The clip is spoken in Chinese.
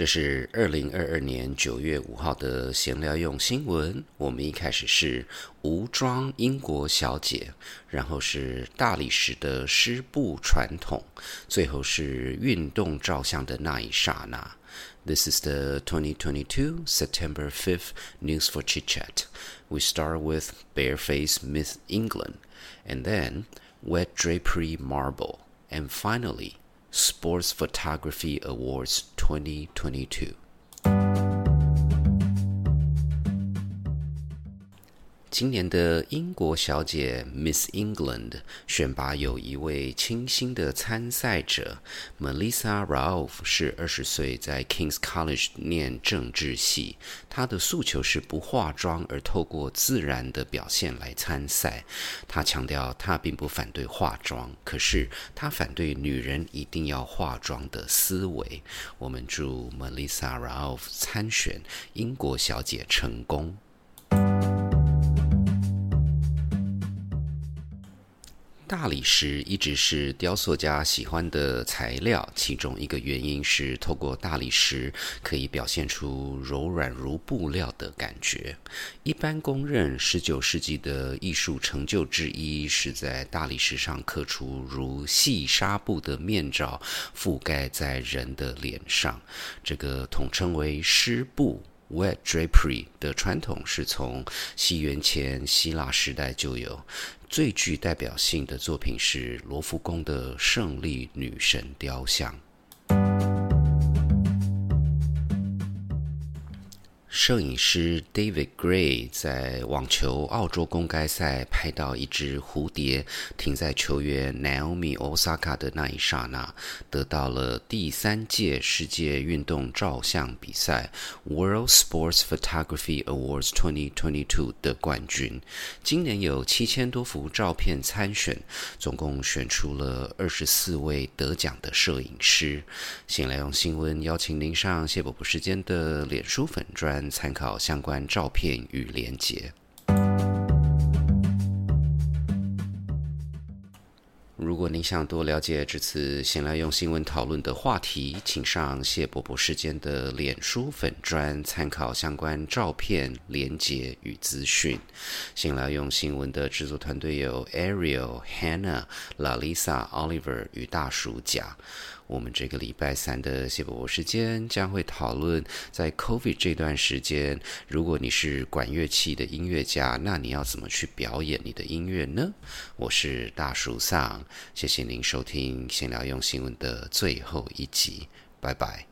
这是二零二二年九月五号的闲聊用新闻。我们一开始是无装英国小姐，然后是大理石的湿布传统，最后是运动照相的那一刹那。This is the 2022 September 5th news for chit chat. We start with Bareface Miss England, and then Wet Drapery Marble, and finally Sports Photography Awards 2022. 今年的英国小姐 Miss England 选拔有一位清新的参赛者 Melissa Ralph，是二十岁，在 King's College 念政治系。她的诉求是不化妆，而透过自然的表现来参赛。她强调，她并不反对化妆，可是她反对女人一定要化妆的思维。我们祝 Melissa Ralph 参选英国小姐成功。大理石一直是雕塑家喜欢的材料，其中一个原因是透过大理石可以表现出柔软如布料的感觉。一般公认，十九世纪的艺术成就之一是在大理石上刻出如细纱布的面罩，覆盖在人的脸上。这个统称为湿布 Wed drapery） 的传统是从西元前希腊时代就有。最具代表性的作品是罗浮宫的胜利女神雕像。摄影师 David Gray 在网球澳洲公开赛拍到一只蝴蝶停在球员 Naomi Osaka 的那一刹那，得到了第三届世界运动照相比赛 World Sports Photography Awards 2022的冠军。今年有七千多幅照片参选，总共选出了二十四位得奖的摄影师。先来用新闻邀请您上谢伯伯时间的脸书粉参考相关照片与连结。如果您想多了解这次闲来用新闻讨论的话题，请上谢伯伯时间的脸书粉专参考相关照片、连结与资讯。闲来用新闻的制作团队有 Ariel、Hannah、Lalisa、Oliver 与大叔甲。我们这个礼拜三的谢伯伯时间将会讨论，在 COVID 这段时间，如果你是管乐器的音乐家，那你要怎么去表演你的音乐呢？我是大叔桑，谢谢您收听闲聊用新闻的最后一集，拜拜。